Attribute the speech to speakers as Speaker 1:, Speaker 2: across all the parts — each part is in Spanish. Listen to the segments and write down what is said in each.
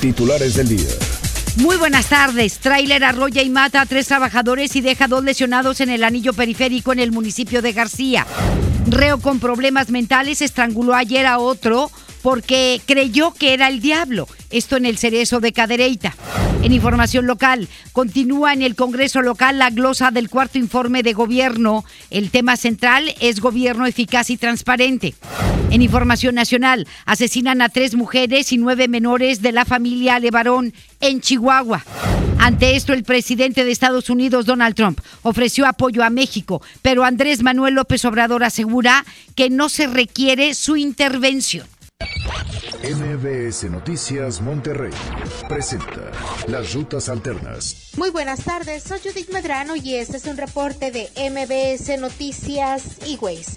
Speaker 1: Titulares del día.
Speaker 2: Muy buenas tardes. Tráiler arrolla y mata a tres trabajadores y deja dos lesionados en el anillo periférico en el municipio de García. Reo con problemas mentales estranguló ayer a otro porque creyó que era el diablo. Esto en el cerezo de Cadereyta. En información local, continúa en el Congreso local la glosa del cuarto informe de gobierno. El tema central es gobierno eficaz y transparente. En información nacional, asesinan a tres mujeres y nueve menores de la familia Levarón en Chihuahua. Ante esto, el presidente de Estados Unidos, Donald Trump, ofreció apoyo a México, pero Andrés Manuel López Obrador asegura que no se requiere su intervención.
Speaker 1: MBS Noticias Monterrey presenta Las Rutas Alternas.
Speaker 3: Muy buenas tardes, soy Judith Medrano y este es un reporte de MBS Noticias E-Ways.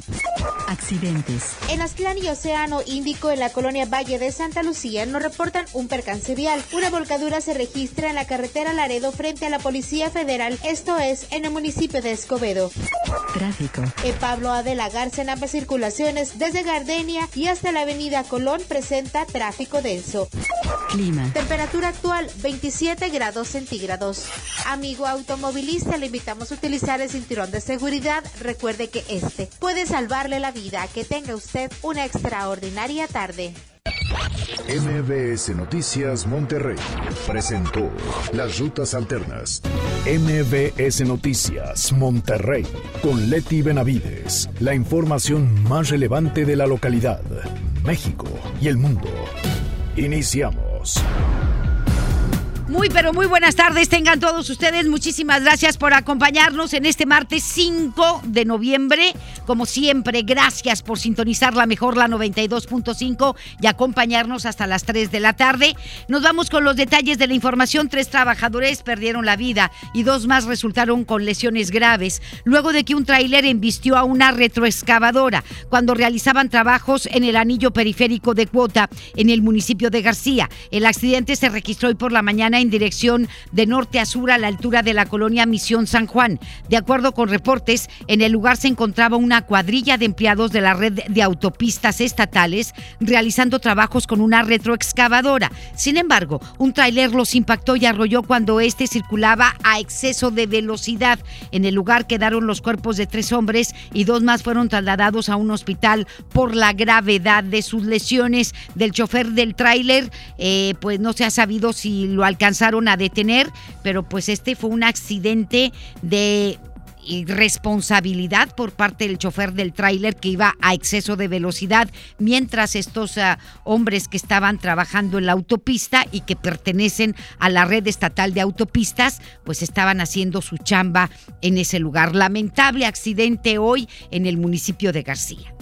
Speaker 4: Accidentes.
Speaker 3: En Aztlán y Océano Índico, en la colonia Valle de Santa Lucía, nos reportan un percance vial. Una volcadura se registra en la carretera Laredo frente a la Policía Federal, esto es, en el municipio de Escobedo.
Speaker 4: Tráfico.
Speaker 3: En Pablo A. de la Garza, en ambas circulaciones, desde Gardenia y hasta la avenida Colón, presenta tráfico denso.
Speaker 4: Clima.
Speaker 3: Temperatura actual 27 grados centígrados. Amigo automovilista, le invitamos a utilizar el cinturón de seguridad. Recuerde que este puede salvarle la vida. Que tenga usted una extraordinaria tarde.
Speaker 1: MBS Noticias Monterrey presentó Las Rutas Alternas. MBS Noticias Monterrey con Leti Benavides. La información más relevante de la localidad, México y el mundo. Iniciamos.
Speaker 2: Muy, pero muy buenas tardes tengan todos ustedes. Muchísimas gracias por acompañarnos en este martes 5 de noviembre. Como siempre, gracias por sintonizar la mejor, la 92.5 y acompañarnos hasta las 3 de la tarde. Nos vamos con los detalles de la información. Tres trabajadores perdieron la vida y dos más resultaron con lesiones graves luego de que un tráiler embistió a una retroexcavadora cuando realizaban trabajos en el anillo periférico de Cuota en el municipio de García. El accidente se registró hoy por la mañana en dirección de norte a sur a la altura de la colonia Misión San Juan. De acuerdo con reportes, en el lugar se encontraba una cuadrilla de empleados de la red de autopistas estatales realizando trabajos con una retroexcavadora. Sin embargo, un tráiler los impactó y arrolló cuando este circulaba a exceso de velocidad. En el lugar quedaron los cuerpos de tres hombres y dos más fueron trasladados a un hospital por la gravedad de sus lesiones. Del chofer del tráiler, eh, pues no se ha sabido si lo alcanzaron a detener, pero pues este fue un accidente de irresponsabilidad por parte del chofer del tráiler que iba a exceso de velocidad mientras estos uh, hombres que estaban trabajando en la autopista y que pertenecen a la red estatal de autopistas pues estaban haciendo su chamba en ese lugar. Lamentable accidente hoy en el municipio de García.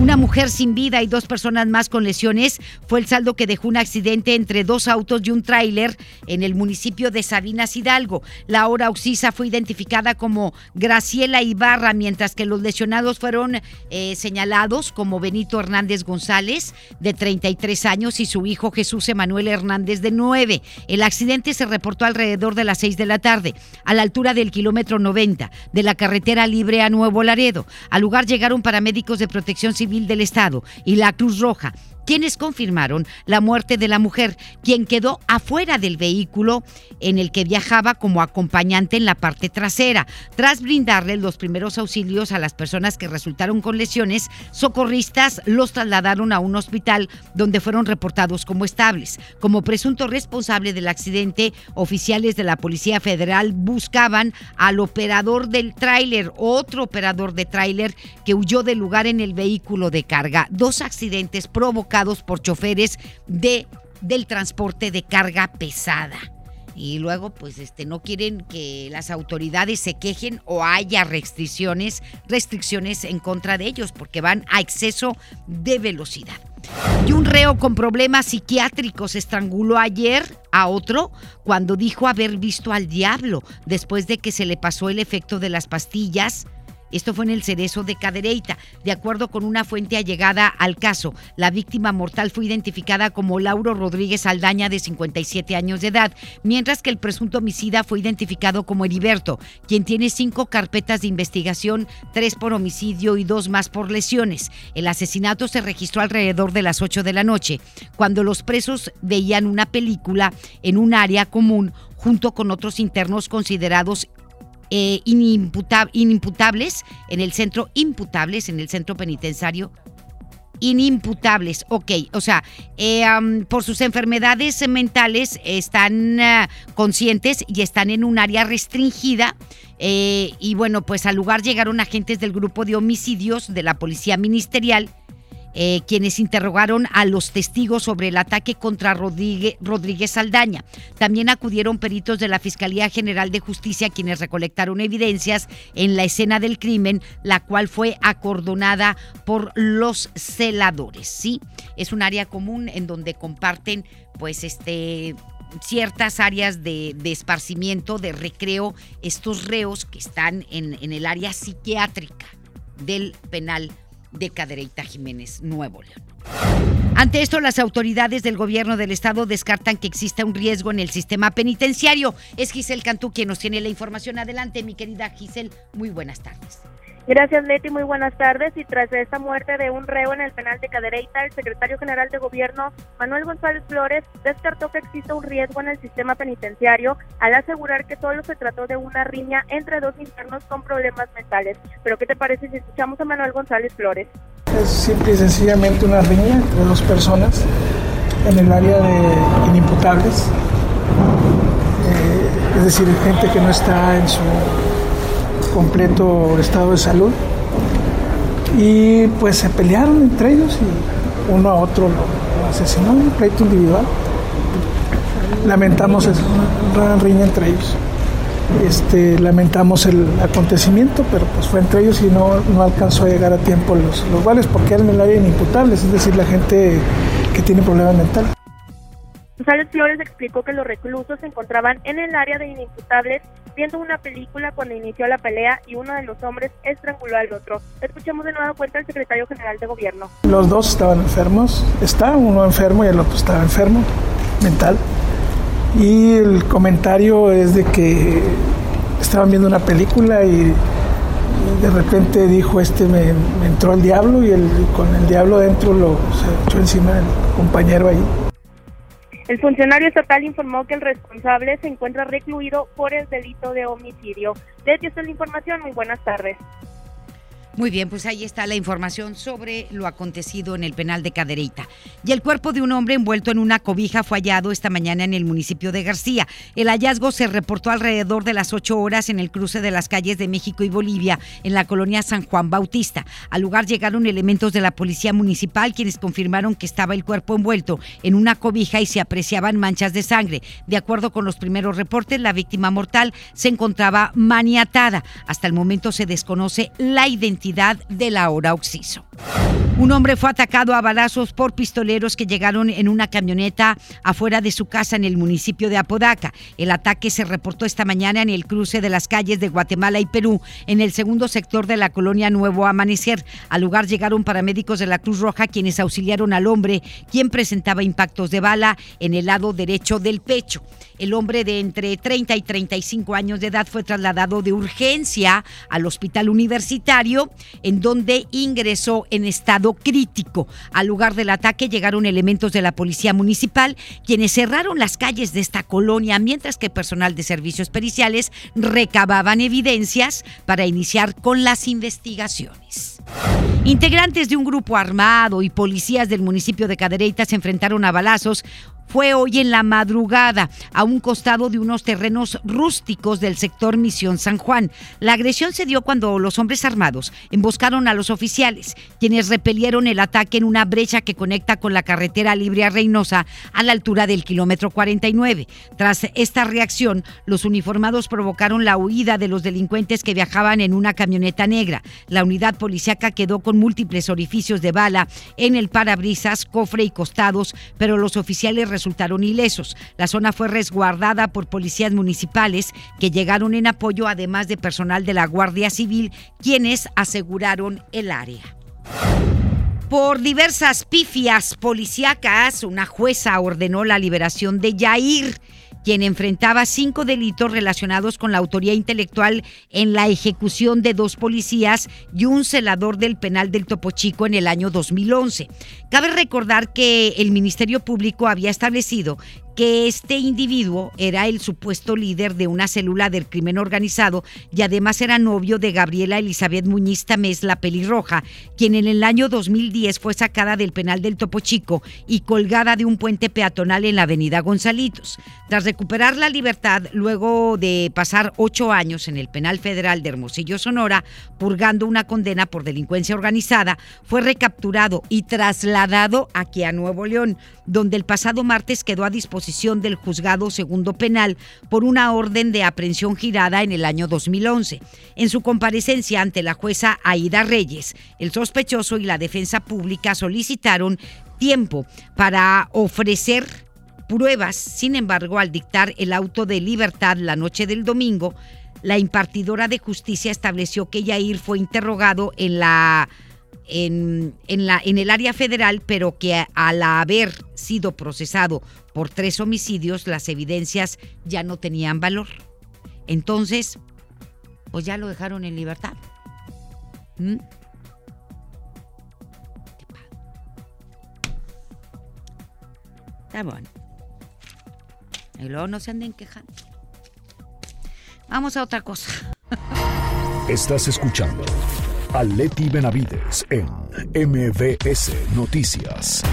Speaker 2: Una mujer sin vida y dos personas más con lesiones fue el saldo que dejó un accidente entre dos autos y un tráiler en el municipio de Sabinas Hidalgo. La hora oxisa fue identificada como Graciela Ibarra, mientras que los lesionados fueron eh, señalados como Benito Hernández González, de 33 años, y su hijo Jesús Emanuel Hernández, de 9. El accidente se reportó alrededor de las 6 de la tarde, a la altura del kilómetro 90 de la carretera libre a Nuevo Laredo. Al lugar llegaron paramédicos de Protección Civil del Estado y la Cruz Roja quienes confirmaron la muerte de la mujer, quien quedó afuera del vehículo en el que viajaba como acompañante en la parte trasera. Tras brindarle los primeros auxilios a las personas que resultaron con lesiones, socorristas los trasladaron a un hospital donde fueron reportados como estables. Como presunto responsable del accidente, oficiales de la Policía Federal buscaban al operador del tráiler, otro operador de tráiler que huyó del lugar en el vehículo de carga. Dos accidentes provocados por choferes de, del transporte de carga pesada. Y luego, pues, este, no quieren que las autoridades se quejen o haya restricciones, restricciones en contra de ellos, porque van a exceso de velocidad. Y un reo con problemas psiquiátricos estranguló ayer a otro cuando dijo haber visto al diablo después de que se le pasó el efecto de las pastillas esto fue en el cerezo de Cadereyta. De acuerdo con una fuente allegada al caso, la víctima mortal fue identificada como Lauro Rodríguez Aldaña, de 57 años de edad, mientras que el presunto homicida fue identificado como Heriberto, quien tiene cinco carpetas de investigación, tres por homicidio y dos más por lesiones. El asesinato se registró alrededor de las 8 de la noche, cuando los presos veían una película en un área común junto con otros internos considerados eh, inimputables en el centro, imputables en el centro penitenciario. Inimputables, ok, o sea, eh, por sus enfermedades mentales están ah, conscientes y están en un área restringida. Eh, y bueno, pues al lugar llegaron agentes del grupo de homicidios de la Policía Ministerial eh, quienes interrogaron a los testigos sobre el ataque contra Rodríguez, Rodríguez Saldaña. También acudieron peritos de la Fiscalía General de Justicia quienes recolectaron evidencias en la escena del crimen, la cual fue acordonada por los celadores. Sí, es un área común en donde comparten, pues, este ciertas áreas de, esparcimiento, de recreo, estos reos que están en el área psiquiátrica del penal de Cadereyta Jiménez, Nuevo León. Ante esto, las autoridades del gobierno del estado descartan que exista un riesgo en el sistema penitenciario. Es Giselle Cantú quien nos tiene la información. Adelante, mi querida Giselle. Muy buenas tardes.
Speaker 5: Gracias, Leti. Muy buenas tardes. Y tras esta muerte de un reo en el penal de Cadereyta, el secretario general de Gobierno, Manuel González Flores, descartó que exista un riesgo en el sistema penitenciario al asegurar que solo se trató de una riña entre dos internos con problemas mentales. Pero, ¿qué te parece si escuchamos a Manuel González Flores?
Speaker 6: Es simple y sencillamente una riña entre dos personas en el área de inimputables. Eh, es decir, gente que no está en su completo estado de salud. Y pues se pelearon entre ellos y uno a otro lo, asesinó en un pleito individual. Lamentamos una riña entre ellos. Este, lamentamos el acontecimiento, pero pues fue entre ellos y no, no alcanzó a llegar a tiempo los, los vales porque eran el área inimputables, es decir, la gente que tiene problemas mentales.
Speaker 5: González Flores explicó que los reclusos se encontraban en el área de inimputables viendo una película cuando inició la pelea y uno de los hombres estranguló al otro. Escuchemos de nuevo cuenta al secretario general de gobierno.
Speaker 6: Los dos estaban enfermos, está uno enfermo y el otro estaba enfermo mental. Y el comentario es de que estaban viendo una película y de repente dijo este me, entró el diablo y el, con el diablo dentro lo se echó encima del compañero ahí.
Speaker 5: El funcionario estatal informó que el responsable se encuentra recluido por el delito de homicidio. Desde esta es la información. Muy buenas tardes.
Speaker 2: Muy bien, pues ahí está la información sobre lo acontecido en el penal de Cadereyta. Y el cuerpo de un hombre envuelto en una cobija fue hallado esta mañana en el municipio de García. El hallazgo se reportó alrededor de las 8 horas en el cruce de las calles de México y Bolivia, en la colonia San Juan Bautista. Al lugar llegaron elementos de la policía municipal quienes confirmaron que estaba el cuerpo envuelto en una cobija y se apreciaban manchas de sangre. De acuerdo con los primeros reportes, la víctima mortal se encontraba maniatada. Hasta el momento se desconoce la identidad de la hora Oxiso. Un hombre fue atacado a balazos por pistoleros que llegaron en una camioneta afuera de su casa en el municipio de Apodaca. El ataque se reportó esta mañana en el cruce de las calles de Guatemala y Perú, en el segundo sector de la colonia Nuevo Amanecer. Al lugar llegaron paramédicos de la Cruz Roja quienes auxiliaron al hombre, quien presentaba impactos de bala en el lado derecho del pecho. El hombre de entre 30 y 35 años de edad fue trasladado de urgencia al hospital universitario, en donde ingresó en estado crítico. Al lugar del ataque llegaron elementos de la policía municipal, quienes cerraron las calles de esta colonia, mientras que personal de servicios periciales recababan evidencias para iniciar con las investigaciones. Integrantes de un grupo armado y policías del municipio de Cadereyta se enfrentaron a balazos fue hoy en la madrugada a un costado de unos terrenos rústicos del sector Misión San Juan. La agresión se dio cuando los hombres armados emboscaron a los oficiales, quienes repelieron el ataque en una brecha que conecta con la carretera libre a Reynosa a la altura del kilómetro 49. Tras esta reacción, los uniformados provocaron la huida de los delincuentes que viajaban en una camioneta negra. La unidad policíaca quedó con múltiples orificios de bala en el parabrisas, cofre y costados, pero los oficiales resultaron ilesos. La zona fue resguardada por policías municipales que llegaron en apoyo, además de personal de la Guardia Civil, quienes aseguraron el área. Por diversas pifias policíacas, una jueza ordenó la liberación de Yair quien enfrentaba cinco delitos relacionados con la autoría intelectual en la ejecución de dos policías y un celador del penal del Topo Chico en el año 2011. Cabe recordar que el Ministerio Público había establecido que este individuo era el supuesto líder de una célula del crimen organizado y además era novio de Gabriela Elizabeth Muñiz Tamés, la pelirroja, quien en el año 2010 fue sacada del penal del Topo Chico y colgada de un puente peatonal en la avenida Gonzalitos. Tras recuperar la libertad, luego de pasar ocho años en el penal federal de Hermosillo, Sonora, purgando una condena por delincuencia organizada, fue recapturado y trasladado aquí a Nuevo León, donde el pasado martes quedó a disposición del juzgado segundo penal por una orden de aprehensión girada en el año 2011. En su comparecencia ante la jueza Aida Reyes, el sospechoso y la defensa pública solicitaron tiempo para ofrecer pruebas. Sin embargo, al dictar el auto de libertad la noche del domingo, la impartidora de justicia estableció que Yair fue interrogado en la en, la, en el área federal, pero que al haber sido procesado por tres homicidios, las evidencias ya no tenían valor. Entonces, pues ya lo dejaron en libertad. ¿Mm? Está bueno. Y luego no se anden quejando. Vamos a otra cosa.
Speaker 1: Estás escuchando a Leti Benavides en MBS Noticias.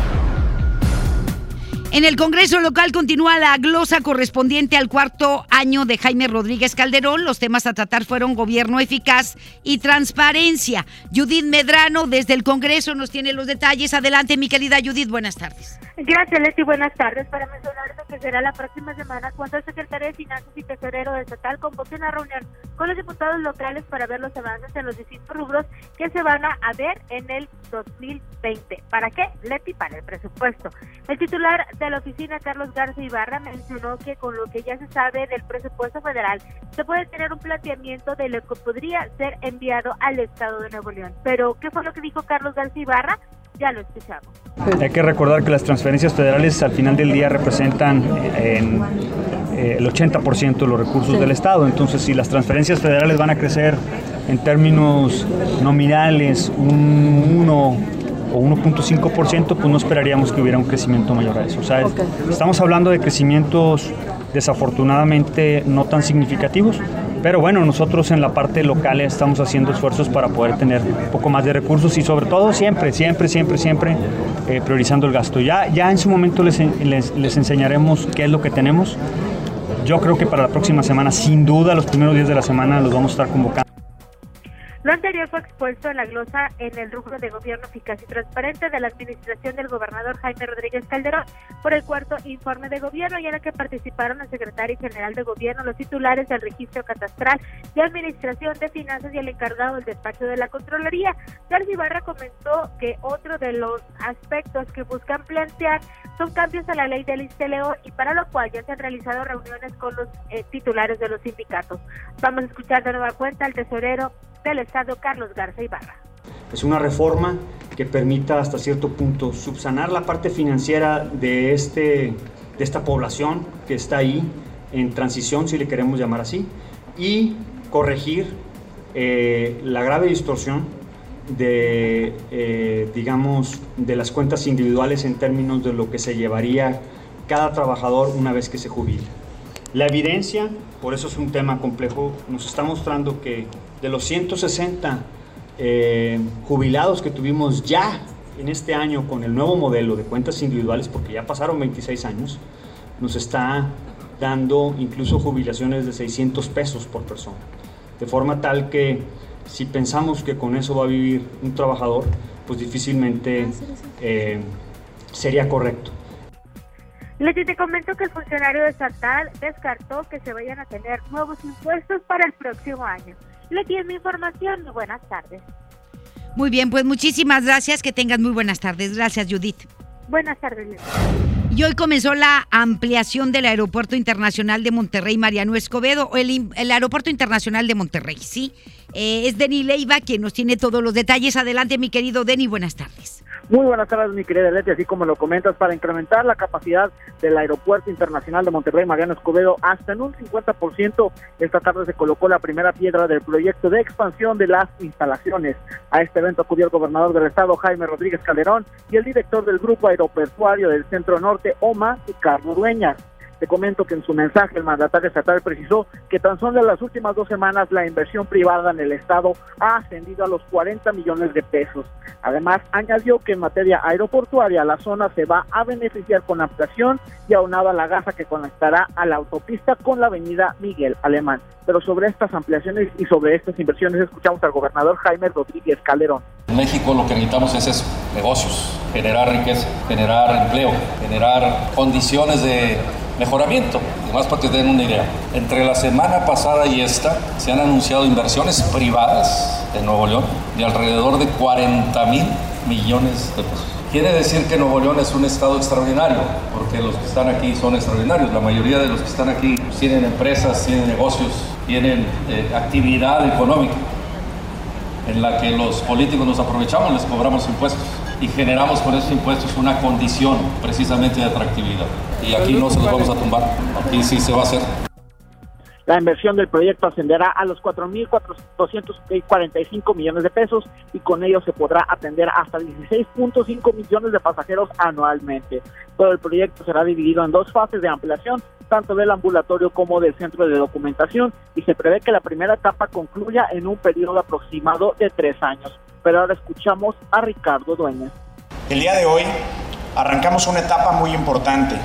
Speaker 2: En el Congreso local continúa la glosa correspondiente al cuarto año de Jaime Rodríguez Calderón. Los temas a tratar fueron gobierno eficaz y transparencia. Judith Medrano desde el Congreso nos tiene los detalles. Adelante, mi querida Judith, buenas tardes.
Speaker 5: Gracias, Leti. Buenas tardes. Para mencionar que será la próxima semana cuando el secretario de Finanzas y Tesorero de estatal convoque una reunión con los diputados locales para ver los avances en los distintos rubros que se van a ver en el 2020. ¿Para qué? Leti, para el presupuesto. El titular de la oficina, Carlos Garza Ibarra, mencionó que con lo que ya se sabe del presupuesto federal, se puede tener un planteamiento de lo que podría ser enviado al Estado de Nuevo León. Pero, ¿qué fue lo que dijo Carlos Garza Ibarra? Ya lo escuchamos.
Speaker 7: Hay que recordar que las transferencias federales al final del día representan eh, en, eh, el 80% de los recursos del Estado. Entonces, si las transferencias federales van a crecer en términos nominales un 1 o 1.5%, pues no esperaríamos que hubiera un crecimiento mayor a eso. O sea, estamos hablando de crecimientos desafortunadamente no tan significativos, pero bueno, nosotros en la parte local estamos haciendo esfuerzos para poder tener un poco más de recursos y sobre todo siempre, siempre, siempre, siempre eh, priorizando el gasto. Ya, ya en su momento les, les, les enseñaremos qué es lo que tenemos. Yo creo que para la próxima semana, sin duda, los primeros días de la semana los vamos a estar convocando.
Speaker 5: Lo anterior fue expuesto en la glosa en el rubro de gobierno eficaz y transparente de la administración del gobernador Jaime Rodríguez Calderón por el cuarto informe de gobierno y en el que participaron el secretario general de gobierno, los titulares del registro catastral de administración de finanzas y el encargado del despacho de la Contraloría. García Ibarra comentó que otro de los aspectos que buscan plantear son cambios a la ley del Isteleo y para lo cual ya se han realizado reuniones con los eh, titulares de los sindicatos. Vamos a escuchar de nueva cuenta al tesorero del Estado, Carlos Garza Ibarra.
Speaker 7: Es una reforma que permita hasta cierto punto subsanar la parte financiera de, este, de esta población que está ahí en transición, si le queremos llamar así, y corregir eh, la grave distorsión de, eh, digamos, de las cuentas individuales en términos de lo que se llevaría cada trabajador una vez que se jubila. La evidencia, por eso es un tema complejo, nos está mostrando que de los 160 eh, jubilados que tuvimos ya en este año con el nuevo modelo de cuentas individuales, porque ya pasaron 26 años, nos está dando incluso jubilaciones de 600 pesos por persona. De forma tal que si pensamos que con eso va a vivir un trabajador, pues difícilmente eh, sería correcto.
Speaker 5: Leti, te comento que el funcionario estatal descartó que se vayan a tener nuevos impuestos para el próximo año. Leti, es mi información. Buenas tardes.
Speaker 2: Muy bien, pues muchísimas gracias. Que tengan muy buenas tardes. Gracias, Judith.
Speaker 5: Buenas tardes.
Speaker 2: Y hoy comenzó la ampliación del Aeropuerto Internacional de Monterrey Mariano Escobedo, el, el Aeropuerto Internacional de Monterrey, ¿sí? Eh, es Denny Leiva quien nos tiene todos los detalles. Adelante, mi querido Denny, buenas tardes.
Speaker 8: Muy buenas tardes, mi querida Leti, así como lo comentas, para incrementar la capacidad del Aeropuerto Internacional de Monterrey Mariano Escobedo hasta en un 50%, esta tarde se colocó la primera piedra del proyecto de expansión de las instalaciones. A este evento acudió el gobernador del estado, Jaime Rodríguez Calderón, y el director del Grupo Aeroportuario del Centro Norte, OMA, Ricardo Dueñas. Te comento que en su mensaje el mandatario estatal precisó que tan solo en las últimas dos semanas la inversión privada en el Estado ha ascendido a los 40 millones de pesos. Además, añadió que en materia aeroportuaria la zona se va a beneficiar con ampliación y aunada la gasa que conectará a la autopista con la avenida Miguel Alemán. Pero sobre estas ampliaciones y sobre estas inversiones escuchamos al gobernador Jaime Rodríguez Calderón.
Speaker 9: En México lo que necesitamos es eso, negocios, generar riqueza, generar empleo, generar condiciones de mejoramiento. Además, para que den una idea, entre la semana pasada y esta se han anunciado inversiones privadas en Nuevo León de alrededor de 40 mil millones de pesos. Quiere decir que Nuevo León es un estado extraordinario, porque los que están aquí son extraordinarios. La mayoría de los que están aquí tienen empresas, tienen negocios, tienen eh, actividad económica en la que los políticos nos aprovechamos, les cobramos impuestos y generamos con esos impuestos una condición precisamente de atractividad. Y aquí no se los vamos a tumbar, aquí sí se va a hacer.
Speaker 8: La inversión del proyecto ascenderá a los 4.245 millones de pesos y con ello se podrá atender hasta 16.5 millones de pasajeros anualmente. Todo el proyecto será dividido en dos fases de ampliación, tanto del ambulatorio como del centro de documentación, y se prevé que la primera etapa concluya en un periodo aproximado de tres años. Pero ahora escuchamos a Ricardo Dueñas.
Speaker 10: El día de hoy arrancamos una etapa muy importante,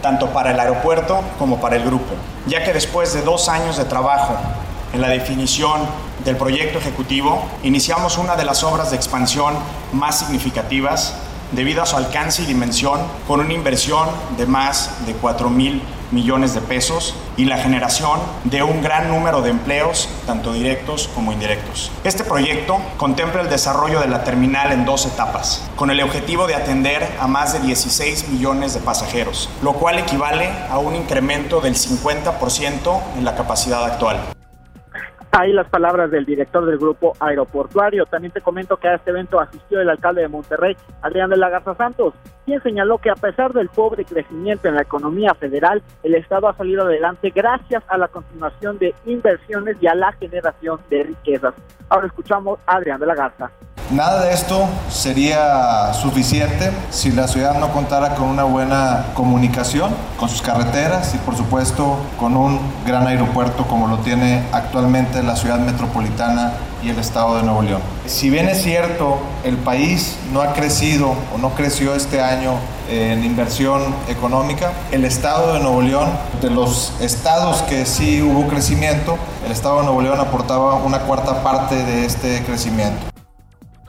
Speaker 10: tanto para el aeropuerto como para el grupo, ya que después de dos años de trabajo en la definición del proyecto ejecutivo, iniciamos una de las obras de expansión más significativas debido a su alcance y dimensión, con una inversión de más de 4 mil millones de pesos y la generación de un gran número de empleos, tanto directos como indirectos. Este proyecto contempla el desarrollo de la terminal en dos etapas, con el objetivo de atender a más de 16 millones de pasajeros, lo cual equivale a un incremento del 50% en la capacidad actual.
Speaker 8: Ahí las palabras del director del grupo aeroportuario. También te comento que a este evento asistió el alcalde de Monterrey, Adrián de la Garza Santos, quien señaló que a pesar del pobre crecimiento en la economía federal, el Estado ha salido adelante gracias a la continuación de inversiones y a la generación de riquezas. Ahora escuchamos a Adrián de la Garza.
Speaker 11: Nada de esto sería suficiente si la ciudad no contara con una buena comunicación, con sus carreteras y por supuesto con un gran aeropuerto como lo tiene actualmente la ciudad metropolitana y el estado de Nuevo León. Si bien es cierto, el país no ha crecido o no creció este año en inversión económica, el estado de Nuevo León, de los estados que sí hubo crecimiento, el estado de Nuevo León aportaba una cuarta parte de este crecimiento.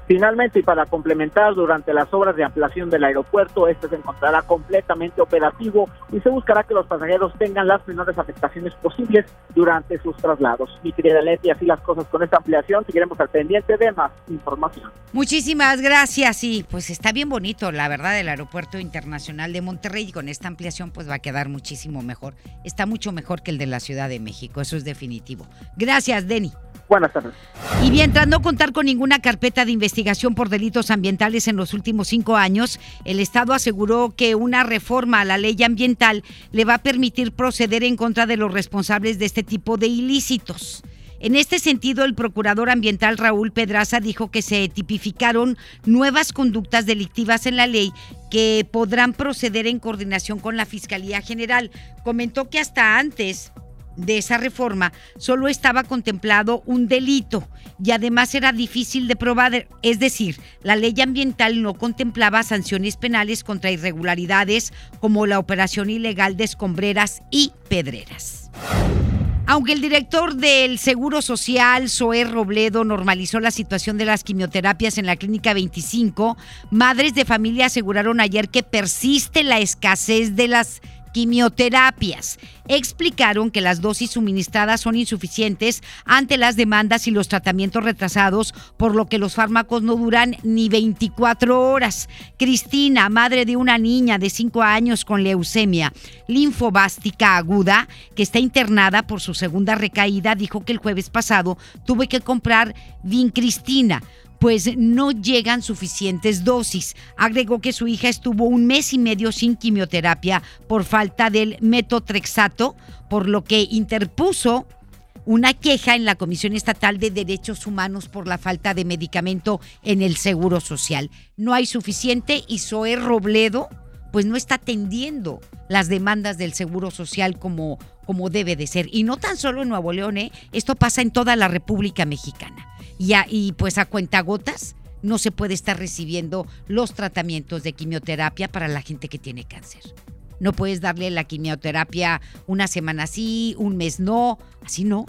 Speaker 8: Finalmente, y para complementar, durante las obras de ampliación del aeropuerto, este se encontrará completamente operativo y se buscará que los pasajeros tengan las menores afectaciones posibles durante sus traslados. Mi querida Leti, así las cosas con esta ampliación, seguiremos al pendiente de más información.
Speaker 2: Muchísimas gracias y pues está bien bonito, la verdad, el Aeropuerto Internacional de Monterrey con esta ampliación pues va a quedar muchísimo mejor. Está mucho mejor que el de la Ciudad de México, eso es definitivo. Gracias, Denny.
Speaker 8: Buenas tardes.
Speaker 2: Y bien, tras no contar con ninguna carpeta de investigación por delitos ambientales en los últimos cinco años, el Estado aseguró que una reforma a la ley ambiental le va a permitir proceder en contra de los responsables de este tipo de ilícitos. En este sentido, el procurador ambiental Raúl Pedraza dijo que se tipificaron nuevas conductas delictivas en la ley que podrán proceder en coordinación con la Fiscalía General. Comentó que hasta antes de esa reforma solo estaba contemplado un delito y además era difícil de probar, es decir, la ley ambiental no contemplaba sanciones penales contra irregularidades como la operación ilegal de escombreras y pedreras. Aunque el director del Seguro Social, Zoé Robledo, normalizó la situación de las quimioterapias en la Clínica 25, madres de familia aseguraron ayer que persiste la escasez de las quimioterapias. Explicaron que las dosis suministradas son insuficientes ante las demandas y los tratamientos retrasados, por lo que los fármacos no duran ni 24 horas. Cristina, madre de una niña de 5 años con leucemia linfobástica aguda, que está internada por su segunda recaída, dijo que el jueves pasado tuve que comprar vincristina pues no llegan suficientes dosis. Agregó que su hija estuvo un mes y medio sin quimioterapia por falta del metotrexato, por lo que interpuso una queja en la Comisión Estatal de Derechos Humanos por la falta de medicamento en el Seguro Social. No hay suficiente y Zoe Robledo pues no está atendiendo las demandas del Seguro Social como, como debe de ser. Y no tan solo en Nuevo León, ¿eh? esto pasa en toda la República Mexicana y, pues a cuentagotas no se puede estar recibiendo los tratamientos de quimioterapia para la gente que tiene cáncer. No puedes darle la quimioterapia una semana sí, un mes no, así no.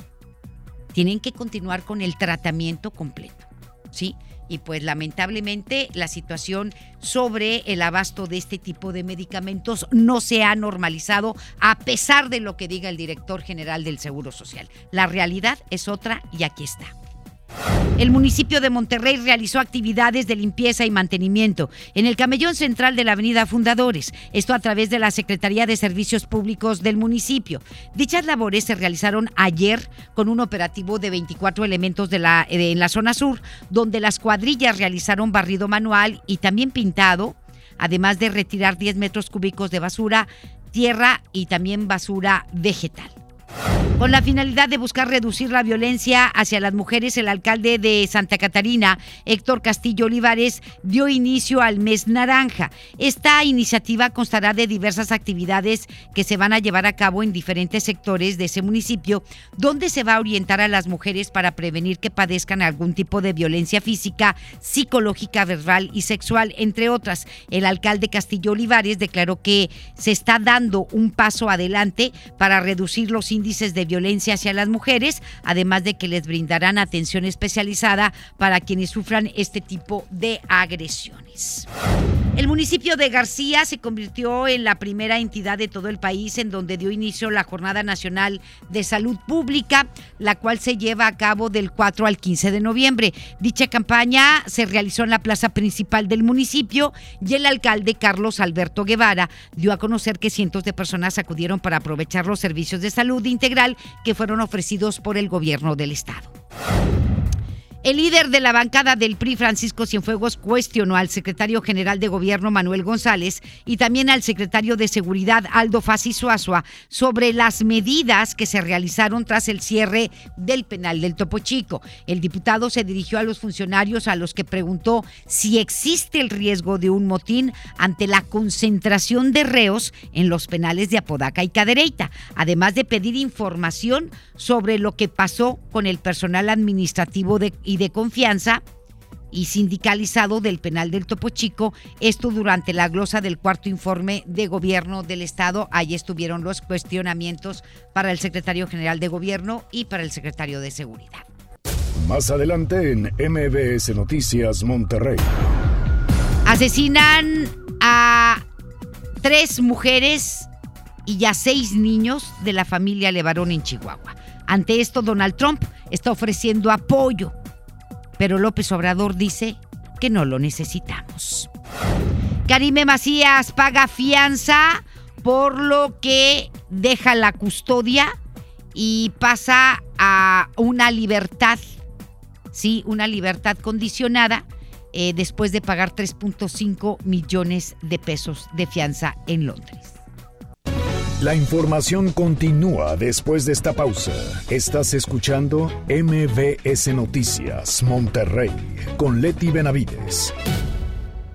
Speaker 2: Tienen que continuar con el tratamiento completo, ¿sí? Y pues lamentablemente la situación sobre el abasto de este tipo de medicamentos no se ha normalizado a pesar de lo que diga el director general del Seguro Social. La realidad es otra y aquí está. El municipio de Monterrey realizó actividades de limpieza y mantenimiento en el camellón central de la Avenida Fundadores, esto a través de la Secretaría de Servicios Públicos del municipio. Dichas labores se realizaron ayer con un operativo de 24 elementos de la, en la zona sur, donde las cuadrillas realizaron barrido manual y también pintado, además de retirar 10 metros cúbicos de basura, tierra y también basura vegetal. Con la finalidad de buscar reducir la violencia hacia las mujeres, el alcalde de Santa Catarina, Héctor Castillo Olivares, dio inicio al mes naranja. Esta iniciativa constará de diversas actividades que se van a llevar a cabo en diferentes sectores de ese municipio, donde se va a orientar a las mujeres para prevenir que padezcan algún tipo de violencia física, psicológica, verbal y sexual, entre otras. El alcalde Castillo Olivares declaró que se está dando un paso adelante para reducir los índices de violencia hacia las mujeres, además de que les brindarán atención especializada para quienes sufran este tipo de agresiones. El municipio de García se convirtió en la primera entidad de todo el país en donde dio inicio la Jornada Nacional de Salud Pública, la cual se lleva a cabo del 4 al 15 de noviembre. Dicha campaña se realizó en la plaza principal del municipio y el alcalde Carlos Alberto Guevara dio a conocer que cientos de personas acudieron para aprovechar los servicios de salud integral que fueron ofrecidos por el gobierno del estado. El líder de la bancada del PRI, Francisco Cienfuegos, cuestionó al secretario general de Gobierno, Manuel González, y también al secretario de Seguridad, Aldo Fassi Suazua, sobre las medidas que se realizaron tras el cierre del penal del Topo Chico. El diputado se dirigió a los funcionarios a los que preguntó si existe el riesgo de un motín ante la concentración de reos en los penales de Apodaca y Cadereyta, además de pedir información sobre lo que pasó con el personal administrativo de y de confianza y sindicalizado del penal del Topo Chico, esto durante la glosa del cuarto informe de gobierno del Estado. Allí estuvieron los cuestionamientos para el secretario general de gobierno y para el secretario de seguridad.
Speaker 1: Más adelante en MBS Noticias Monterrey.
Speaker 2: Asesinan a tres mujeres y a seis niños de la familia Levarón en Chihuahua. Ante esto, Donald Trump está ofreciendo apoyo pero López Obrador dice que no lo necesitamos. Karime Macías paga fianza por lo que deja la custodia y pasa a una libertad, sí, una libertad condicionada eh, después de pagar 3.5 millones de pesos de fianza en Londres.
Speaker 1: La información continúa después de esta pausa. Estás escuchando MBS Noticias Monterrey con Leti Benavides.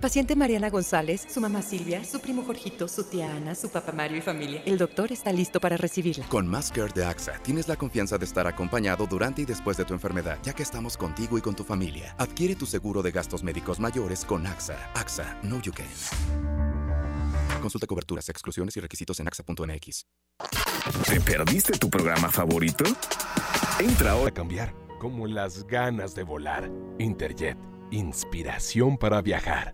Speaker 12: Paciente Mariana González, su mamá Silvia, su primo Jorgito, su tía Ana, su papá Mario y familia. El doctor está listo para recibirla.
Speaker 13: Con Care de AXA tienes la confianza de estar acompañado durante y después de tu enfermedad, ya que estamos contigo y con tu familia. Adquiere tu seguro de gastos médicos mayores con AXA. AXA, no you can. Consulta coberturas, exclusiones y requisitos en axa.mx.
Speaker 14: ¿Te perdiste tu programa favorito? Entra ahora a cambiar, como las ganas de volar. Interjet, inspiración para viajar.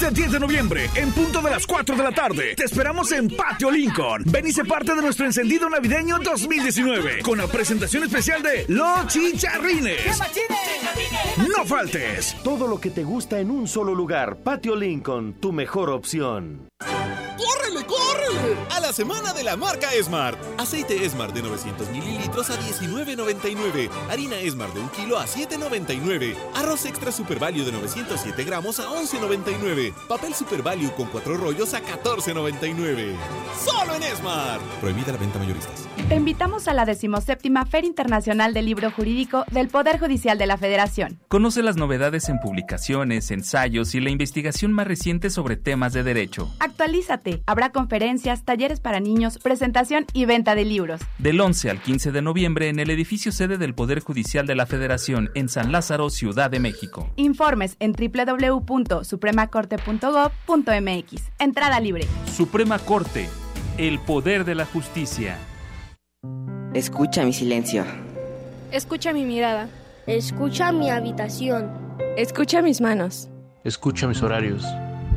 Speaker 15: Este 10 de noviembre, en punto de las 4 de la tarde, te esperamos en Patio Lincoln. Ven y sé parte de nuestro encendido navideño 2019 con la presentación especial de Los Chicharrines. No faltes.
Speaker 16: Todo lo que te gusta en un solo lugar. Patio Lincoln, tu mejor opción.
Speaker 17: ¡Córrele, córrele! A la semana de la marca Esmart. Aceite Esmart de 900 mililitros a 19.99. Harina Esmart de un kilo a 7.99. Arroz extra Super Value de 907 gramos a 11.99. Papel Super Value con cuatro rollos a 14.99. ¡Solo en Esmart! Prohibida la venta mayoristas.
Speaker 18: Te invitamos a la decimoséptima Feria Internacional del Libro Jurídico del Poder Judicial de la Federación.
Speaker 19: Conoce las novedades en publicaciones, ensayos y la investigación más reciente sobre temas de derecho.
Speaker 18: Actualízate. Habrá conferencias, talleres para niños, presentación y venta de libros.
Speaker 19: Del 11 al 15 de noviembre en el edificio sede del Poder Judicial de la Federación en San Lázaro, Ciudad de México.
Speaker 18: Informes en www.supremacorte.gov.mx. Entrada libre.
Speaker 19: Suprema Corte. El poder de la justicia.
Speaker 20: Escucha mi silencio.
Speaker 21: Escucha mi mirada.
Speaker 22: Escucha mi habitación.
Speaker 21: Escucha mis manos.
Speaker 23: Escucha mis horarios.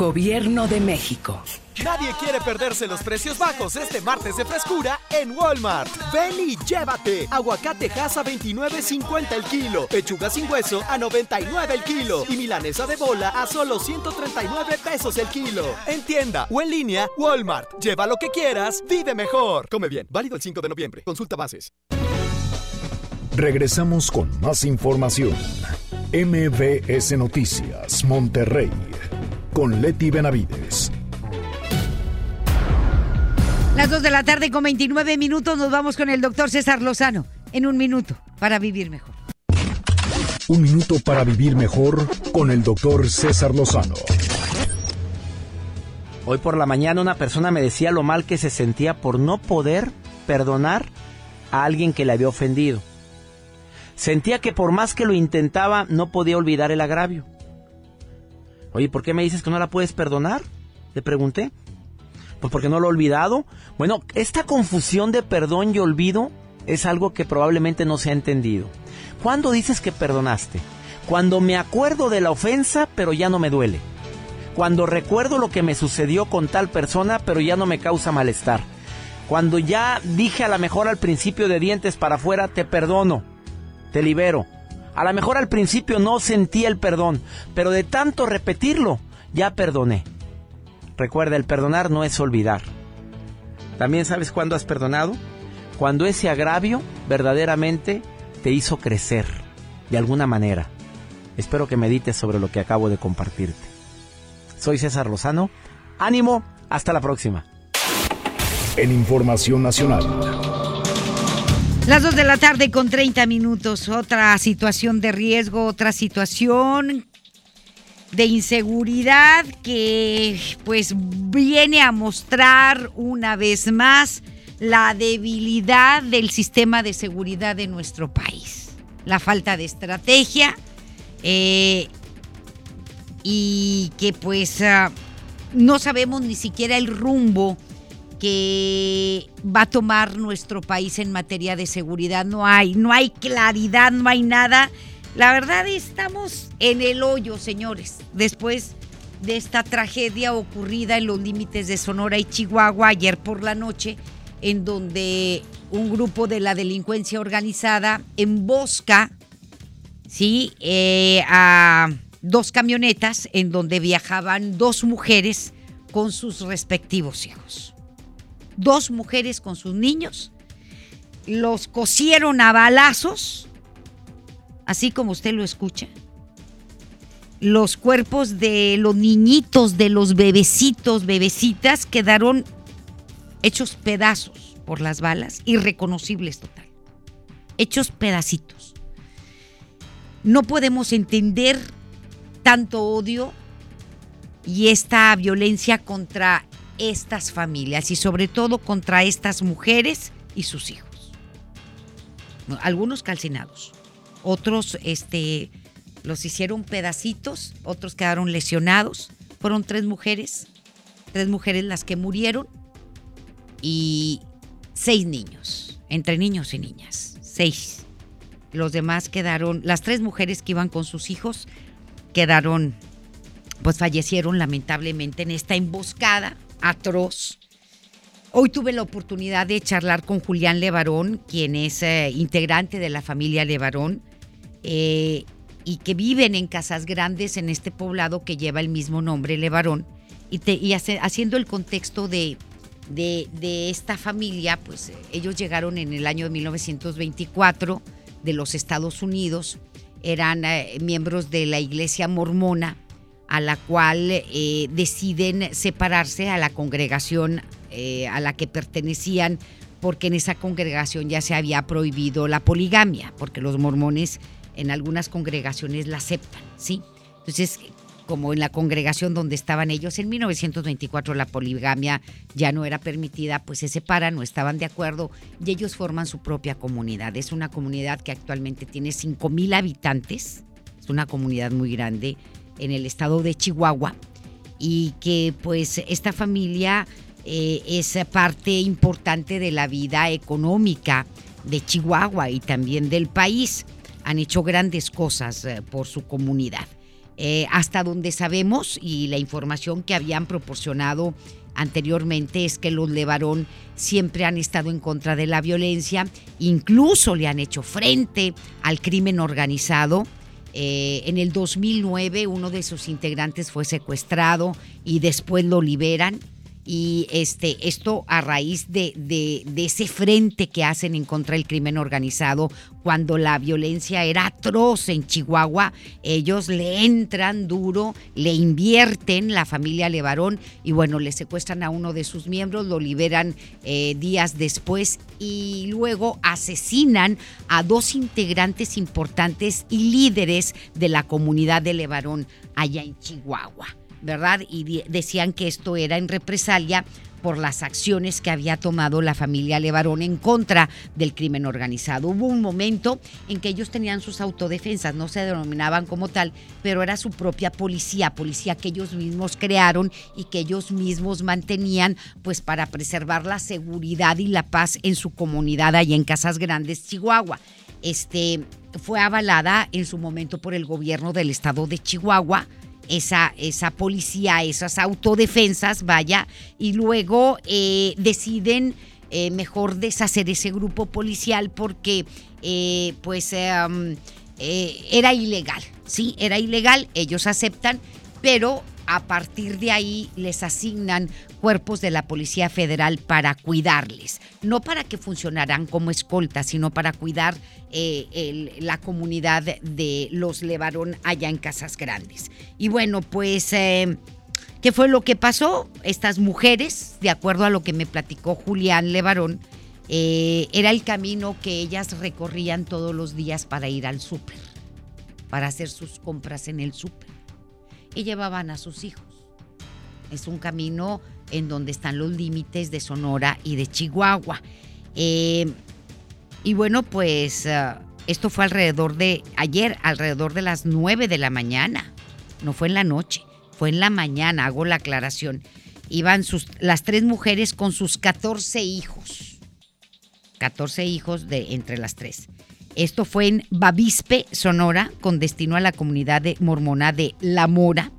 Speaker 24: Gobierno de México.
Speaker 25: Nadie quiere perderse los precios bajos este martes de frescura en Walmart. Ven y llévate. Aguacate a 29.50 el kilo. Pechuga sin hueso a 99 el kilo. Y milanesa de bola a solo 139 pesos el kilo. En tienda o en línea, Walmart. Lleva lo que quieras, vive mejor. Come bien. Válido el 5 de noviembre. Consulta bases.
Speaker 1: Regresamos con más información. MBS Noticias, Monterrey, con Leti Benavides.
Speaker 2: Las 2 de la tarde con 29 minutos nos vamos con el doctor César Lozano. En un minuto, para vivir mejor.
Speaker 1: Un minuto para vivir mejor con el doctor César Lozano.
Speaker 26: Hoy por la mañana una persona me decía lo mal que se sentía por no poder perdonar a alguien que le había ofendido. Sentía que por más que lo intentaba no podía olvidar el agravio. Oye, ¿por qué me dices que no la puedes perdonar? Le pregunté. Pues porque no lo he olvidado. Bueno, esta confusión de perdón y olvido es algo que probablemente no se ha entendido. ¿Cuándo dices que perdonaste? Cuando me acuerdo de la ofensa, pero ya no me duele. Cuando recuerdo lo que me sucedió con tal persona, pero ya no me causa malestar. Cuando ya dije a lo mejor al principio de dientes para afuera, te perdono, te libero. A lo mejor al principio no sentí el perdón, pero de tanto repetirlo, ya perdoné. Recuerda, el perdonar no es olvidar. También sabes cuándo has perdonado? Cuando ese agravio verdaderamente te hizo crecer, de alguna manera. Espero que medites sobre lo que acabo de compartirte. Soy César Lozano. Ánimo, hasta la próxima.
Speaker 1: En Información Nacional.
Speaker 2: Las 2 de la tarde con 30 minutos. Otra situación de riesgo, otra situación de inseguridad que pues viene a mostrar una vez más la debilidad del sistema de seguridad de nuestro país. La falta de estrategia eh, y que pues uh, no sabemos ni siquiera el rumbo que va a tomar nuestro país en materia de seguridad. No hay, no hay claridad, no hay nada. La verdad estamos en el hoyo, señores, después de esta tragedia ocurrida en los límites de Sonora y Chihuahua ayer por la noche, en donde un grupo de la delincuencia organizada embosca, ¿sí? Eh, a dos camionetas en donde viajaban dos mujeres con sus respectivos hijos. Dos mujeres con sus niños. Los cosieron a balazos, así como usted lo escucha. Los cuerpos de los niñitos, de los bebecitos, bebecitas, quedaron hechos pedazos por las balas, irreconocibles total. Hechos pedacitos. No podemos entender tanto odio y esta violencia contra estas familias y sobre todo contra estas mujeres y sus hijos. Algunos calcinados, otros este, los hicieron pedacitos, otros quedaron lesionados. Fueron tres mujeres, tres mujeres las que murieron y seis niños, entre niños y niñas, seis. Los demás quedaron, las tres mujeres que iban con sus hijos quedaron, pues fallecieron lamentablemente en esta emboscada atroz. Hoy tuve la oportunidad de charlar con Julián Levarón, quien es eh, integrante de la familia Levarón, eh, y que viven en casas grandes en este poblado que lleva el mismo nombre, Levarón, y, haciendo el contexto de, de, esta familia, pues ellos llegaron en el año de 1924 de los Estados Unidos eran eh, miembros de la iglesia mormona, a la cual eh, deciden separarse a la congregación eh, a la que pertenecían, porque en esa congregación ya se había prohibido la poligamia, porque los mormones en algunas congregaciones la aceptan, ¿sí? Entonces, como en la congregación donde estaban ellos. En 1924 la poligamia ya no era permitida, pues se separan, no estaban de acuerdo y ellos forman su propia comunidad. Es una comunidad que actualmente tiene 5 mil habitantes, es una comunidad muy grande en el estado de Chihuahua y que pues esta familia eh, es parte importante de la vida económica de Chihuahua y también del país. Han hecho grandes cosas eh, por su comunidad. Eh, hasta donde sabemos y la información que habían proporcionado anteriormente es que los Levarón siempre han estado en contra de la violencia, incluso le han hecho frente al crimen organizado. Eh, en el 2009 uno de sus integrantes fue secuestrado y después lo liberan y este, esto a raíz de, de, ese frente que hacen en contra del crimen organizado cuando la violencia era atroz en Chihuahua, ellos le entran duro, le invierten la familia Levarón y bueno, le secuestran a uno de sus miembros, lo liberan eh, días después y luego asesinan a dos integrantes importantes y líderes de la comunidad de Levarón allá en Chihuahua. ¿Verdad? Y decían que esto era en represalia por las acciones que había tomado la familia Levarón en contra del crimen organizado. Hubo un momento en que ellos tenían sus autodefensas, no se denominaban como tal, pero era su propia policía, policía que ellos mismos crearon y que ellos mismos mantenían pues para preservar la seguridad y la paz en su comunidad allá en Casas Grandes, Chihuahua. Este fue avalada en su momento por el gobierno del estado de Chihuahua esa, esa policía, esas autodefensas, vaya, y luego eh, deciden eh, mejor deshacer ese grupo policial porque eh, pues era ilegal, ¿sí? Era ilegal, ellos aceptan, pero a partir de ahí les asignan cuerpos de la Policía Federal para cuidarles, no para que funcionaran como escoltas, sino para cuidar eh, la comunidad de los Levarón allá en Casas Grandes. Y bueno, pues, eh, ¿qué fue lo que pasó? Estas mujeres, de acuerdo a lo que me platicó Julián Levarón, eh, era el camino que ellas recorrían todos los días para ir al súper, para hacer sus compras en el súper y llevaban a sus hijos. Es un camino en donde están los límites de Sonora y de Chihuahua. Eh, y bueno, pues eh, esto fue alrededor de ayer, alrededor de las 9 de la mañana. No fue en la noche, fue en la mañana, hago la aclaración. Iban sus, las tres mujeres con sus 14 hijos. 14 hijos de entre las tres. Esto fue en Bavispe, Sonora, con destino a la comunidad de mormona de La Mora,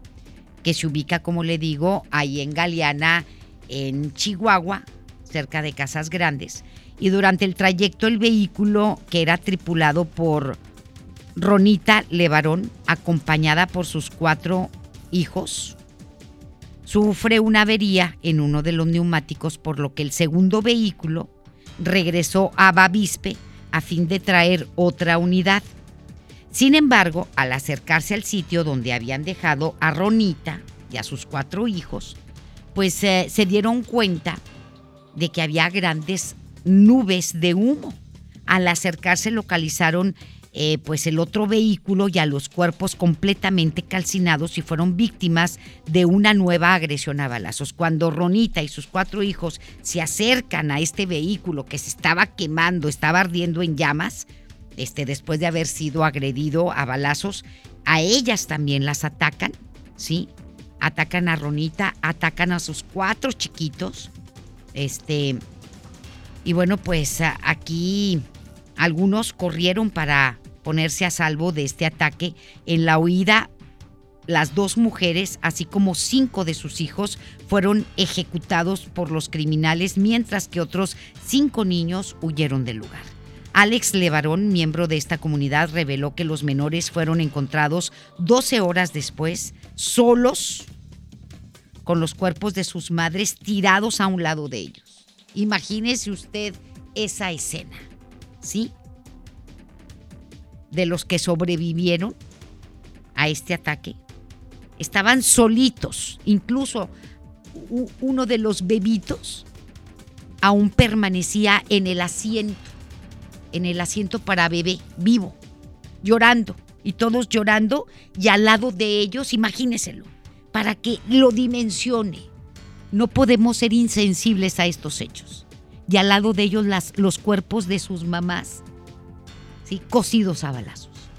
Speaker 2: que se ubica, como le digo, ahí en Galeana, en Chihuahua, cerca de Casas Grandes, y durante el trayecto el vehículo que era tripulado por Ronita Levarón, acompañada por sus cuatro hijos, sufre una avería en uno de los neumáticos, por lo que el segundo vehículo regresó a Bavispe a fin de traer otra unidad. Sin embargo, al acercarse al sitio donde habían dejado a Ronita y a sus cuatro hijos, pues eh, se dieron cuenta de que había grandes nubes de humo. Al acercarse localizaron eh, pues el otro vehículo y a los cuerpos completamente calcinados y fueron víctimas de una nueva agresión a balazos. Cuando Ronita y sus cuatro hijos se acercan a este vehículo que se estaba quemando, estaba ardiendo en llamas, este, después de haber sido agredido a balazos, a ellas también las atacan, ¿sí? Atacan a Ronita, atacan a sus cuatro chiquitos, este, y bueno, pues aquí algunos corrieron para ponerse a salvo de este ataque. En la huida, las dos mujeres, así como cinco de sus hijos, fueron ejecutados por los criminales, mientras que otros cinco niños huyeron del lugar. Alex Levarón, miembro de esta comunidad, reveló que los menores fueron encontrados 12 horas después, solos, con los cuerpos de sus madres tirados a un lado de ellos. Imagínese usted esa escena, ¿sí? De los que sobrevivieron a este ataque estaban solitos, incluso uno de los bebitos aún permanecía en el asiento, en el asiento para bebé, vivo, llorando, y todos llorando, y al lado de ellos, imagíneselo, para que lo dimensione. No podemos ser insensibles a estos hechos. Y al lado de ellos las, los cuerpos de sus mamás, cocidos a balazos,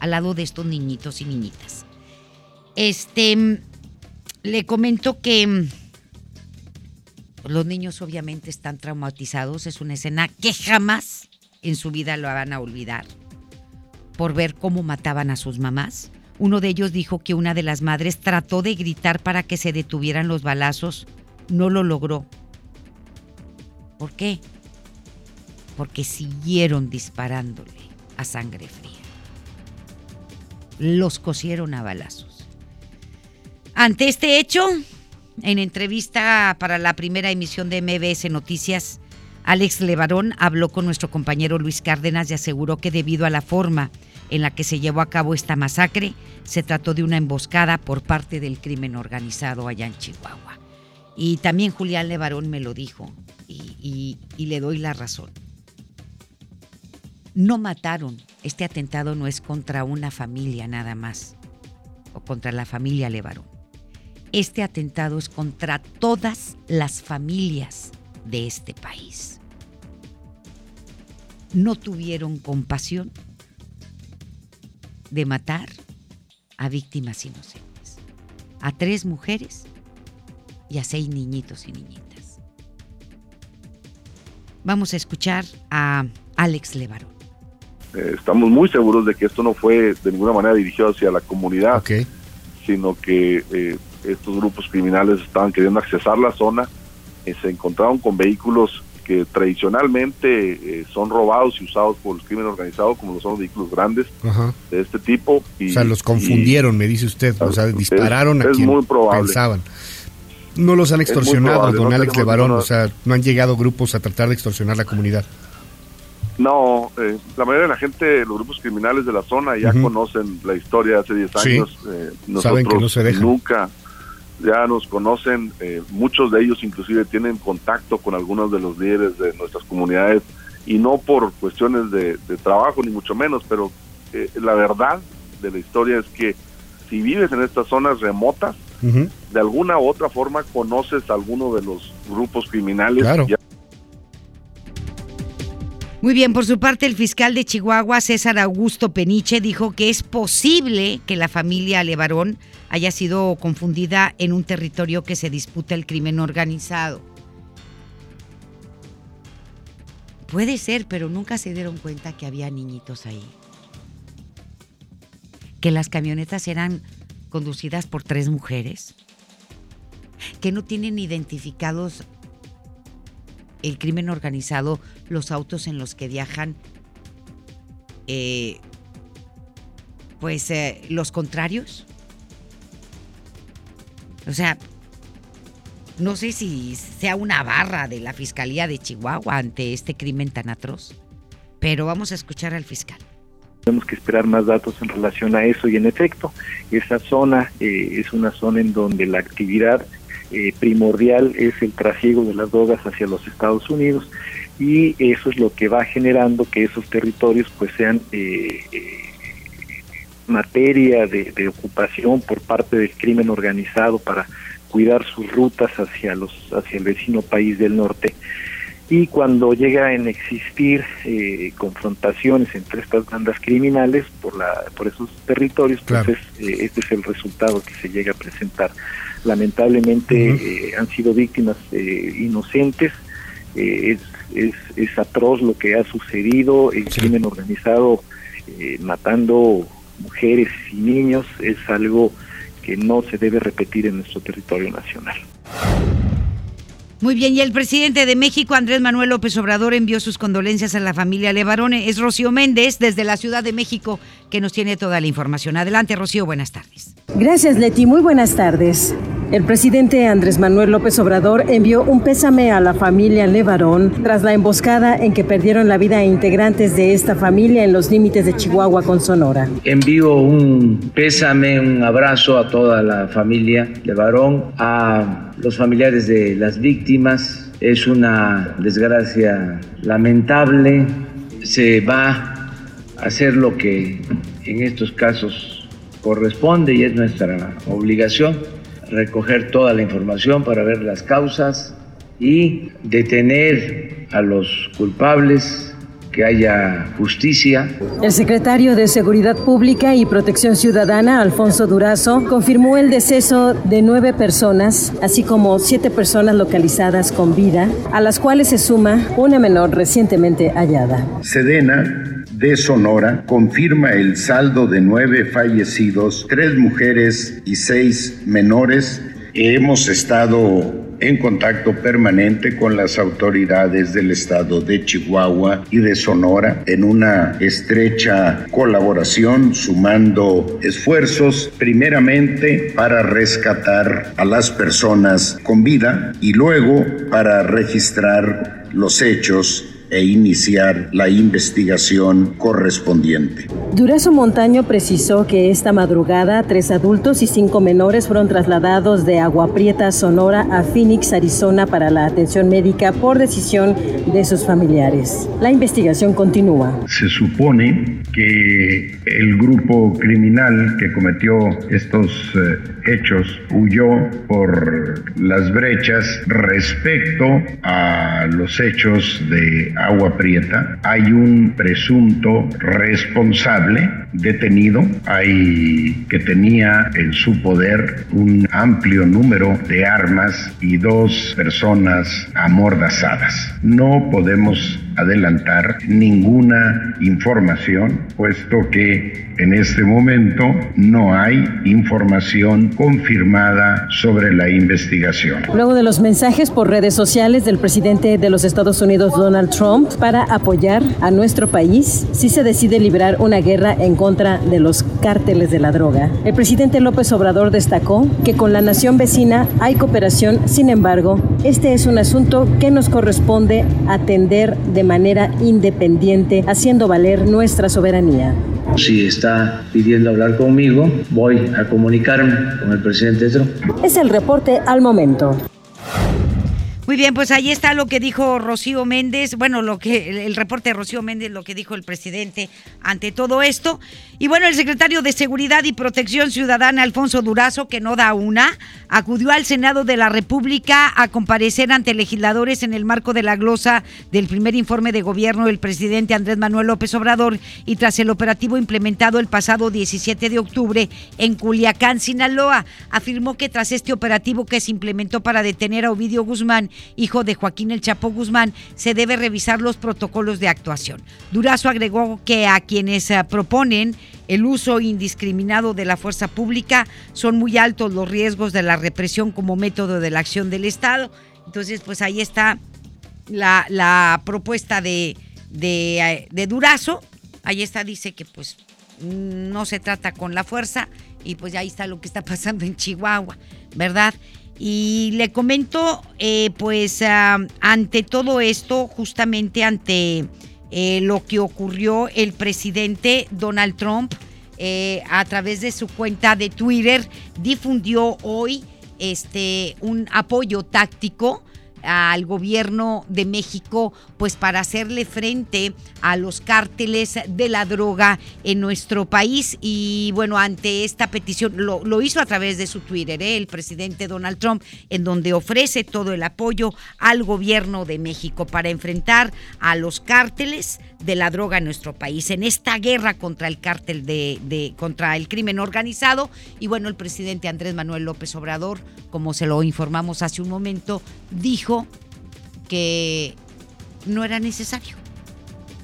Speaker 2: al lado de estos niñitos y niñitas. Este, le comento que mm, los niños obviamente están traumatizados, es una escena que jamás en su vida lo van a olvidar por ver cómo mataban a sus mamás. Uno de ellos dijo que una de las madres trató de gritar para que se detuvieran los balazos, no lo logró. ¿Por qué? Porque siguieron disparándole a sangre fría. Los cosieron a balazos. Ante este hecho, en entrevista para la primera emisión de MBS Noticias, Alex Levarón habló con nuestro compañero Luis Cárdenas y aseguró que debido a la forma en la que se llevó a cabo esta masacre, se trató de una emboscada por parte del crimen organizado allá en Chihuahua. Y también Julián Levarón me lo dijo y, y le doy la razón no mataron. Este atentado no es contra una familia nada más, o contra la familia Levarón. Este atentado es contra todas las familias de este país. No tuvieron compasión de matar a víctimas inocentes, a tres mujeres y a seis niñitos y niñitas. Vamos a escuchar a Alex Levarón.
Speaker 27: Eh, estamos muy seguros de que esto no fue de ninguna manera dirigido hacia la comunidad, sino que eh, estos grupos criminales estaban queriendo accesar la zona, y se encontraron con vehículos que tradicionalmente eh, son robados y usados por el crimen organizado, como lo son los vehículos grandes de este tipo.
Speaker 28: o sea, los confundieron, me dice usted, o sea, dispararon a quien pensaban. No los han extorsionado, don Alex Levarón, o sea, no han llegado grupos a tratar de extorsionar la comunidad.
Speaker 27: No, eh, la mayoría de la gente, los grupos criminales de la zona ya conocen la historia de hace 10 años. Eh,
Speaker 28: Saben que no se dejan.
Speaker 27: Nunca ya nos conocen, eh, muchos de ellos inclusive tienen contacto con algunos de los líderes de nuestras comunidades y no por cuestiones de, trabajo ni mucho menos, pero la verdad de la historia es que si vives en estas zonas remotas, de alguna u otra forma conoces a alguno de los grupos criminales.
Speaker 28: Claro.
Speaker 2: Muy bien, por su parte, el fiscal de Chihuahua, César Augusto Peniche, dijo que es posible que la familia Levarón haya sido confundida en un territorio que se disputa el crimen organizado. Puede ser, pero nunca se dieron cuenta que había niñitos ahí. Que las camionetas eran conducidas por tres mujeres. Que no tienen identificados el crimen organizado los autos en los que viajan eh, pues eh, los contrarios. O sea, no sé si sea una barra de la Fiscalía de Chihuahua ante este crimen tan atroz, pero vamos a escuchar al fiscal.
Speaker 29: Tenemos que esperar más datos en relación a eso y en efecto, esa zona eh, es una zona en donde la actividad eh, primordial es el trasiego de las drogas hacia los Estados Unidos y eso es lo que va generando que esos territorios pues sean eh, materia de, de, ocupación por parte del crimen organizado para cuidar sus rutas hacia los hacia el vecino país del norte y cuando llega en existir eh, confrontaciones entre estas bandas criminales por la por esos territorios pues es, eh, este es el resultado que se llega a presentar. Lamentablemente eh, han sido víctimas inocentes. Es, es, es atroz lo que ha sucedido el crimen organizado matando mujeres y niños es algo que no se debe repetir en nuestro territorio nacional.
Speaker 2: Muy bien, y el presidente de México, Andrés Manuel López Obrador, envió sus condolencias a la familia Levarone. Es Rocío Méndez, desde la Ciudad de México, que nos tiene toda la información. Adelante, Rocío, buenas tardes.
Speaker 30: Gracias, Leti. Muy buenas tardes. El presidente Andrés Manuel López Obrador envió un pésame a la familia Levarón tras la emboscada en que perdieron la vida integrantes de esta familia en los límites de Chihuahua con Sonora.
Speaker 31: Envío un pésame, un abrazo a toda la familia Levarón, a los familiares de las víctimas. Es una desgracia lamentable. Se va a hacer lo que en estos casos corresponde y es nuestra obligación, recoger toda la información para ver las causas y detener a los culpables que haya justicia.
Speaker 30: El secretario de Seguridad Pública y Protección Ciudadana, Alfonso Durazo, confirmó el deceso de nueve personas, así como siete personas localizadas con vida, a las cuales se suma una menor recientemente hallada.
Speaker 32: Sedena de Sonora confirma el saldo de nueve fallecidos, tres mujeres y seis menores. Hemos estado en contacto permanente con las autoridades del estado de Chihuahua y de Sonora en una estrecha colaboración, sumando esfuerzos primeramente para rescatar a las personas con vida y luego para registrar los hechos e iniciar la investigación correspondiente.
Speaker 30: Durazo Montaño precisó que esta madrugada tres adultos y cinco menores fueron trasladados de Agua Prieta, Sonora, a Phoenix, Arizona para la atención médica por decisión de sus familiares. La investigación continúa.
Speaker 32: Se supone que el grupo criminal que cometió estos eh, hechos huyó por las brechas respecto a los hechos de Agua Prieta. Hay un presunto responsable detenido, hay que tenía en su poder un amplio número de armas y dos personas amordazadas. No podemos adelantar ninguna información, puesto que en este momento no hay información confirmada sobre la investigación.
Speaker 30: Luego de los mensajes por redes sociales del presidente de los Estados Unidos, Donald Trump, para apoyar a nuestro país si se decide librar una guerra en contra de los cárteles de la droga, el presidente López Obrador destacó que con la nación vecina hay cooperación, sin embargo, este es un asunto que nos corresponde atender de manera independiente, haciendo valer nuestra soberanía.
Speaker 31: Si está pidiendo hablar conmigo, voy a comunicarme con el presidente Trump.
Speaker 30: Es el reporte al momento.
Speaker 2: Muy bien, pues ahí está lo que dijo Rocío Méndez, bueno, lo que el, reporte de Rocío Méndez, lo que dijo el presidente ante todo esto. Y bueno, el secretario de Seguridad y Protección Ciudadana, Alfonso Durazo, que no da una, acudió al Senado de la República a comparecer ante legisladores en el marco de la glosa del primer informe de gobierno del presidente Andrés Manuel López Obrador y tras el operativo implementado el pasado 17 de octubre en Culiacán, Sinaloa. Afirmó que tras este operativo que se implementó para detener a Ovidio Guzmán, hijo de Joaquín El Chapo Guzmán, se debe revisar los protocolos de actuación. Durazo agregó que a quienes eh, proponen el uso indiscriminado de la fuerza pública son muy altos los riesgos de la represión como método de la acción del Estado. Entonces, pues ahí está la, propuesta de, de, de Durazo. Ahí está, dice que pues no se trata con la fuerza y pues ahí está lo que está pasando en Chihuahua, ¿verdad? Y le comento, eh, pues ante todo esto, justamente ante eh, lo que ocurrió, el presidente Donald Trump, eh, a través de su cuenta de Twitter, difundió hoy este, un apoyo táctico al gobierno de México pues para hacerle frente a los cárteles de la droga en nuestro país y bueno ante esta petición lo, hizo a través de su Twitter ¿eh? el presidente Donald Trump en donde ofrece todo el apoyo al gobierno de México para enfrentar a los cárteles de la droga en nuestro país en esta guerra contra el cártel de, contra el crimen organizado y bueno el presidente Andrés Manuel López Obrador como se lo informamos hace un momento dijo que no era necesario,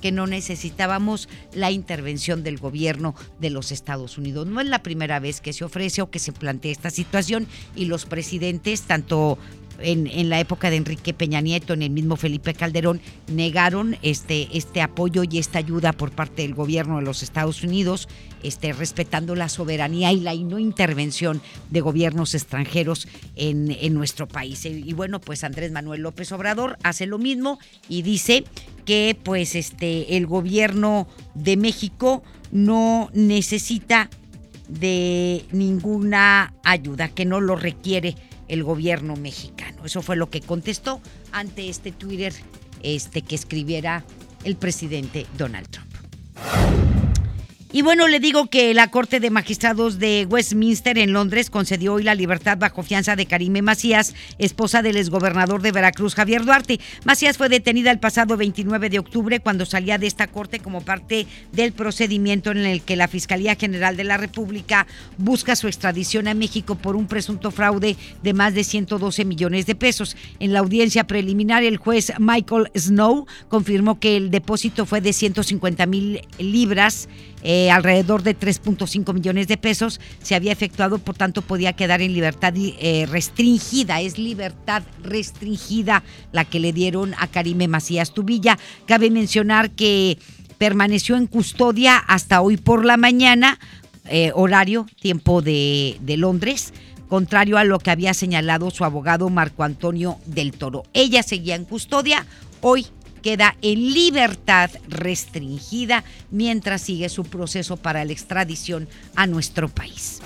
Speaker 2: que no necesitábamos la intervención del gobierno de los Estados Unidos. No es la primera vez que se ofrece o que se plantea esta situación y los presidentes, tanto en, la época de Enrique Peña Nieto, en el mismo Felipe Calderón, negaron este, este apoyo y esta ayuda por parte del gobierno de los Estados Unidos, este, respetando la soberanía y la no intervención de gobiernos extranjeros en, en nuestro país. Y bueno, pues Andrés Manuel López Obrador hace lo mismo y dice que pues este, el gobierno de México no necesita de ninguna ayuda, que no lo requiere el gobierno mexicano. Eso fue lo que contestó ante este Twitter este, que escribiera el presidente Donald Trump. Y bueno, le digo que la Corte de Magistrados de Westminster en Londres concedió hoy la libertad bajo fianza de Karime Macías, esposa del exgobernador de Veracruz, Javier Duarte. Macías fue detenida el pasado 29 de octubre cuando salía de esta corte como parte del procedimiento en el que la Fiscalía General de la República busca su extradición a México por un presunto fraude de más de 112 millones de pesos. En la audiencia preliminar, el juez Michael Snow confirmó que el depósito fue de 150 mil libras eh, alrededor de 3.5 millones de pesos, se había efectuado, por tanto podía quedar en libertad eh, restringida. Es libertad restringida la que le dieron a Karime Macías Tubilla. Cabe mencionar que permaneció en custodia hasta hoy por la mañana, eh, horario, tiempo de, de Londres contrario a lo que había señalado su abogado Marco Antonio del Toro. Ella seguía en custodia, hoy queda en libertad restringida mientras sigue su proceso para la extradición a nuestro país.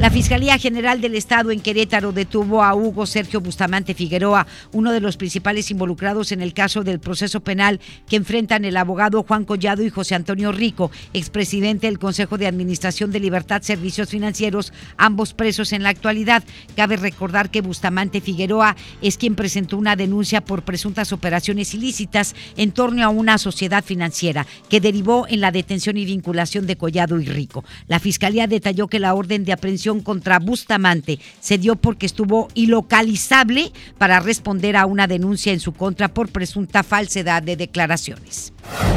Speaker 2: La Fiscalía General del Estado en Querétaro detuvo a Hugo Sergio Bustamante Figueroa, uno de los principales involucrados en el caso del proceso penal que enfrentan el abogado Juan Collado y José Antonio Rico, expresidente del Consejo de Administración de Libertad Servicios Financieros, ambos presos en la actualidad. Cabe recordar que Bustamante Figueroa es quien presentó una denuncia por presuntas operaciones ilícitas en torno a una sociedad financiera que derivó en la detención y vinculación de Collado y Rico. La Fiscalía detalló que la orden de aprehensión contra Bustamante se dio porque estuvo ilocalizable para responder a una denuncia en su contra por presunta falsedad de declaraciones.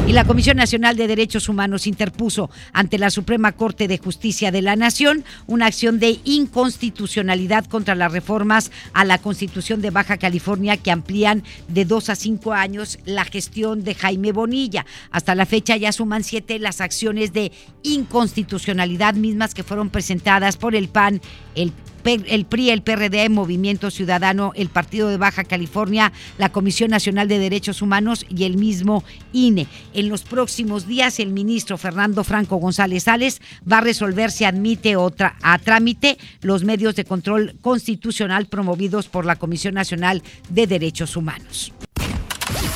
Speaker 2: Y la Comisión Nacional de Derechos Humanos interpuso ante la Suprema Corte de Justicia de la Nación una acción de inconstitucionalidad contra las reformas a la Constitución de Baja California que amplían de dos a cinco años la gestión de Jaime Bonilla. Hasta la fecha ya suman siete las acciones de inconstitucionalidad mismas que fueron presentadas por el PAN, el el PRI, el PRD, Movimiento Ciudadano, el Partido de Baja California, la Comisión Nacional de Derechos Humanos y el mismo INE. En los próximos días, el ministro Fernando Franco González Sales va a resolver si admite otra a trámite los medios de control constitucional promovidos por la Comisión Nacional de Derechos Humanos.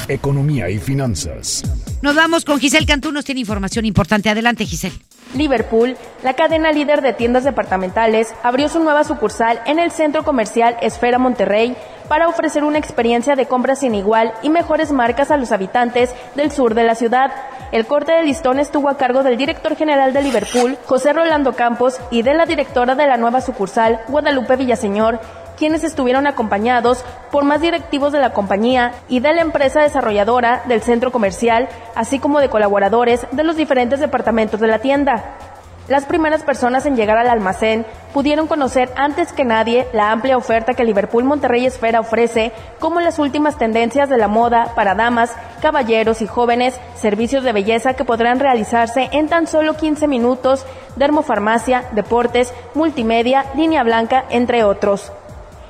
Speaker 1: Economía y finanzas.
Speaker 2: Nos vamos con Giselle Cantú, nos tiene información importante. Adelante, Giselle.
Speaker 33: Liverpool, la cadena líder de tiendas departamentales, abrió su nueva sucursal en el centro comercial Esfera Monterrey para ofrecer una experiencia de compra sin igual y mejores marcas a los habitantes del sur de la ciudad. El corte de listón estuvo a cargo del director general de Liverpool, José Rolando Campos, y de la directora de la nueva sucursal, Guadalupe Villaseñor, quienes estuvieron acompañados por más directivos de la compañía y de la empresa desarrolladora del centro comercial, así como de colaboradores de los diferentes departamentos de la tienda. Las primeras personas en llegar al almacén pudieron conocer antes que nadie la amplia oferta que Liverpool Monterrey Esfera ofrece, como las últimas tendencias de la moda para damas, caballeros y jóvenes, servicios de belleza que podrán realizarse en tan solo 15 minutos, dermofarmacia, deportes, multimedia, línea blanca, entre otros.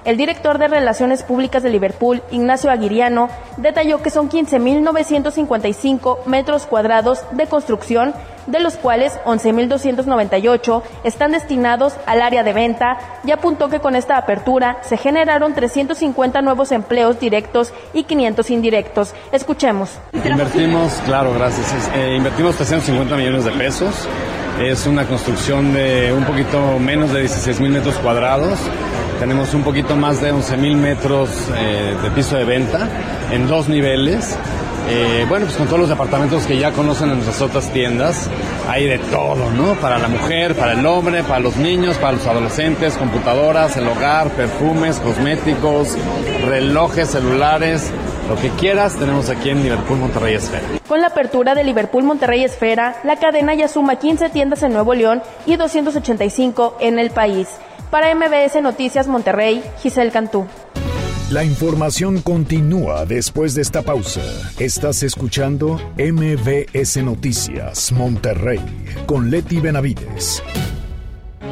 Speaker 33: El director de Relaciones Públicas de Liverpool, Ignacio Aguiriano, detalló que son 15.955 metros cuadrados de construcción, de los cuales 11.298 están destinados al área de venta y apuntó que con esta apertura se generaron 350 nuevos empleos directos y 500 indirectos. Escuchemos.
Speaker 34: Invertimos, claro, gracias. Eh, invertimos 350 millones de pesos. Es una construcción de un poquito menos de 16 mil metros cuadrados tenemos un poquito más de 11.000 metros eh, de piso de venta en dos niveles. Eh, bueno, pues con todos los departamentos que ya conocen en nuestras otras tiendas, hay de todo, ¿no? Para la mujer, para el hombre, para los niños, para los adolescentes, computadoras, el hogar, perfumes, cosméticos, relojes, celulares, lo que quieras, tenemos aquí en Liverpool Monterrey Esfera.
Speaker 33: Con la apertura de Liverpool Monterrey Esfera, la cadena ya suma 15 tiendas en Nuevo León y 285 en el país. Para MBS Noticias Monterrey, Giselle Cantú.
Speaker 1: La información continúa después de esta pausa. Estás escuchando MBS Noticias Monterrey con Leti Benavides.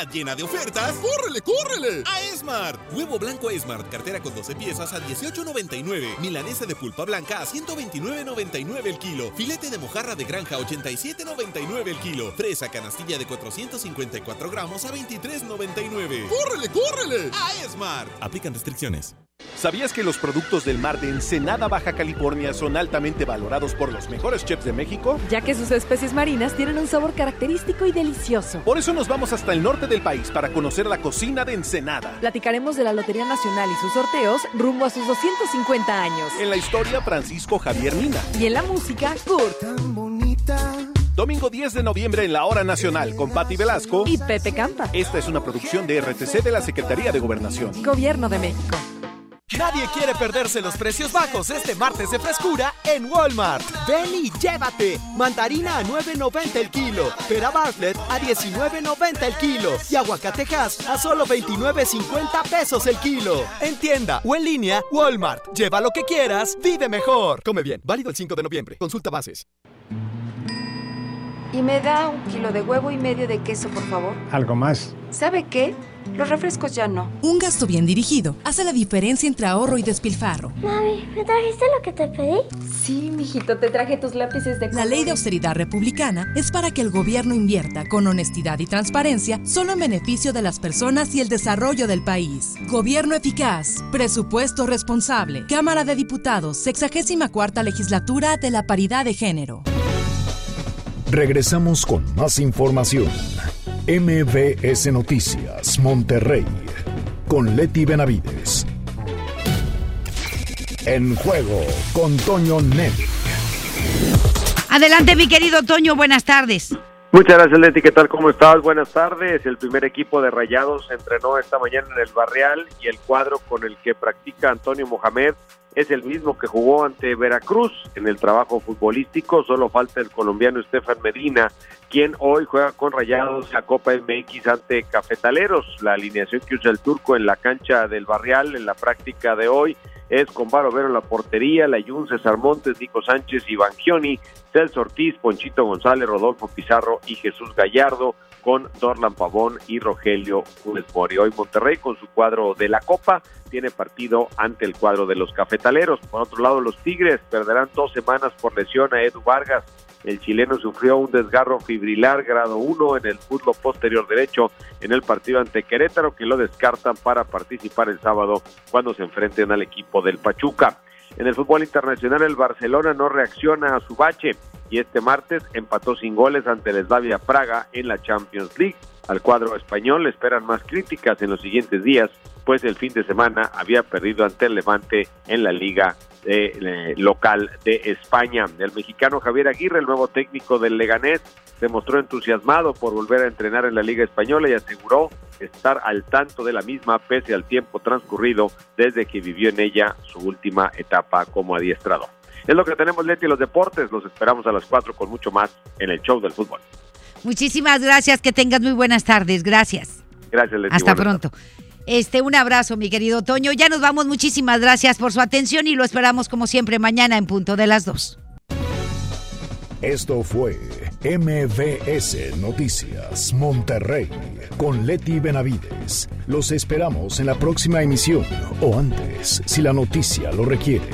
Speaker 25: llena de ofertas, ¡córrele, córrele! A Esmart. Huevo blanco Esmart, cartera con 12 piezas a 18.99. Milanesa de pulpa blanca a 129.99 el kilo. Filete de mojarra de granja a 87.99 el kilo. Fresa canastilla de 454 gramos a 23.99. ¡Córrele, córrele! A Esmart. Aplican restricciones.
Speaker 35: ¿Sabías que los productos del mar de Ensenada, Baja California son altamente valorados por los mejores chefs de México?
Speaker 36: Ya que sus especies marinas tienen un sabor característico y delicioso.
Speaker 35: Por eso nos vamos hasta el norte del país para conocer la cocina de Ensenada.
Speaker 36: Platicaremos de la Lotería Nacional y sus sorteos rumbo a sus 250 años.
Speaker 35: En la historia, Francisco Javier Mina.
Speaker 36: Y en la música, Kurt.
Speaker 35: Tan bonita. Domingo 10 de noviembre en la Hora Nacional con Patti Velasco
Speaker 36: y Pepe Campa.
Speaker 35: Esta es una producción de RTC de la Secretaría de Gobernación.
Speaker 36: Gobierno de México.
Speaker 25: Nadie quiere perderse los precios bajos este martes de frescura en Walmart. Ven y llévate. Mandarina a 9.90 el kilo. Pera Bartlett a 19.90 el kilo. Y aguacatejas a solo 29.50 pesos el kilo. En tienda o en línea, Walmart. Lleva lo que quieras, vive mejor. Come bien. Válido el 5 de noviembre. Consulta bases.
Speaker 37: Y me da un kilo de huevo y medio de queso, por favor.
Speaker 23: ¿Algo más?
Speaker 37: ¿Sabe qué? Los refrescos ya no.
Speaker 38: Un gasto bien dirigido hace la diferencia entre ahorro y despilfarro.
Speaker 22: Mami, ¿me trajiste lo que te pedí?
Speaker 37: Sí, mijito, te traje tus lápices de
Speaker 38: La ley de austeridad republicana es para que el gobierno invierta con honestidad y transparencia solo en beneficio de las personas y el desarrollo del país. Gobierno eficaz, presupuesto responsable. Cámara de Diputados, 64 legislatura de la paridad de género.
Speaker 1: Regresamos con más información. MBS Noticias, Monterrey, con Leti Benavides. En juego con Toño Net.
Speaker 2: Adelante, mi querido Toño, buenas tardes.
Speaker 39: Muchas gracias, Leti. ¿Qué tal? ¿Cómo estás? Buenas tardes. El primer equipo de Rayados entrenó esta mañana en el Barreal y el cuadro con el que practica Antonio Mohamed es el mismo que jugó ante Veracruz en el trabajo futbolístico, solo falta el colombiano Estefan Medina, quien hoy juega con Rayados la Copa MX ante Cafetaleros. La alineación que usa el turco en la cancha del Barrial en la práctica de hoy es con Vero en la portería, Layun, César Montes, Nico Sánchez, Iván Gioni, Celso Ortiz, Ponchito González, Rodolfo Pizarro y Jesús Gallardo con Dorlan Pavón y Rogelio Funes Mori. Hoy Monterrey con su cuadro de la Copa tiene partido ante el cuadro de los cafetaleros. Por otro lado, los Tigres perderán dos semanas por lesión a Edu Vargas. El chileno sufrió un desgarro fibrilar grado 1 en el fútbol posterior derecho en el partido ante Querétaro, que lo descartan para participar el sábado cuando se enfrenten al equipo del Pachuca. En el fútbol internacional, el Barcelona no reacciona a su bache y este martes empató sin goles ante el Slavia Praga en la Champions League. Al cuadro español le esperan más críticas en los siguientes días, pues el fin de semana había perdido ante el Levante en la Liga eh, local de España. El mexicano Javier Aguirre, el nuevo técnico del Leganés, se mostró entusiasmado por volver a entrenar en la Liga Española y aseguró estar al tanto de la misma pese al tiempo transcurrido desde que vivió en ella su última etapa como adiestrador. Es lo que tenemos, Leti, los deportes. Los esperamos a las 4 con mucho más en el show del fútbol.
Speaker 2: Muchísimas gracias, que tengas muy buenas tardes. Gracias.
Speaker 39: Gracias, Leti.
Speaker 2: Hasta pronto. Este, un abrazo, mi querido Toño. Ya nos vamos. Muchísimas gracias por su atención y lo esperamos como siempre mañana en punto de las dos.
Speaker 1: Esto fue MVS Noticias Monterrey con Leti Benavides. Los esperamos en la próxima emisión o antes, si la noticia lo requiere.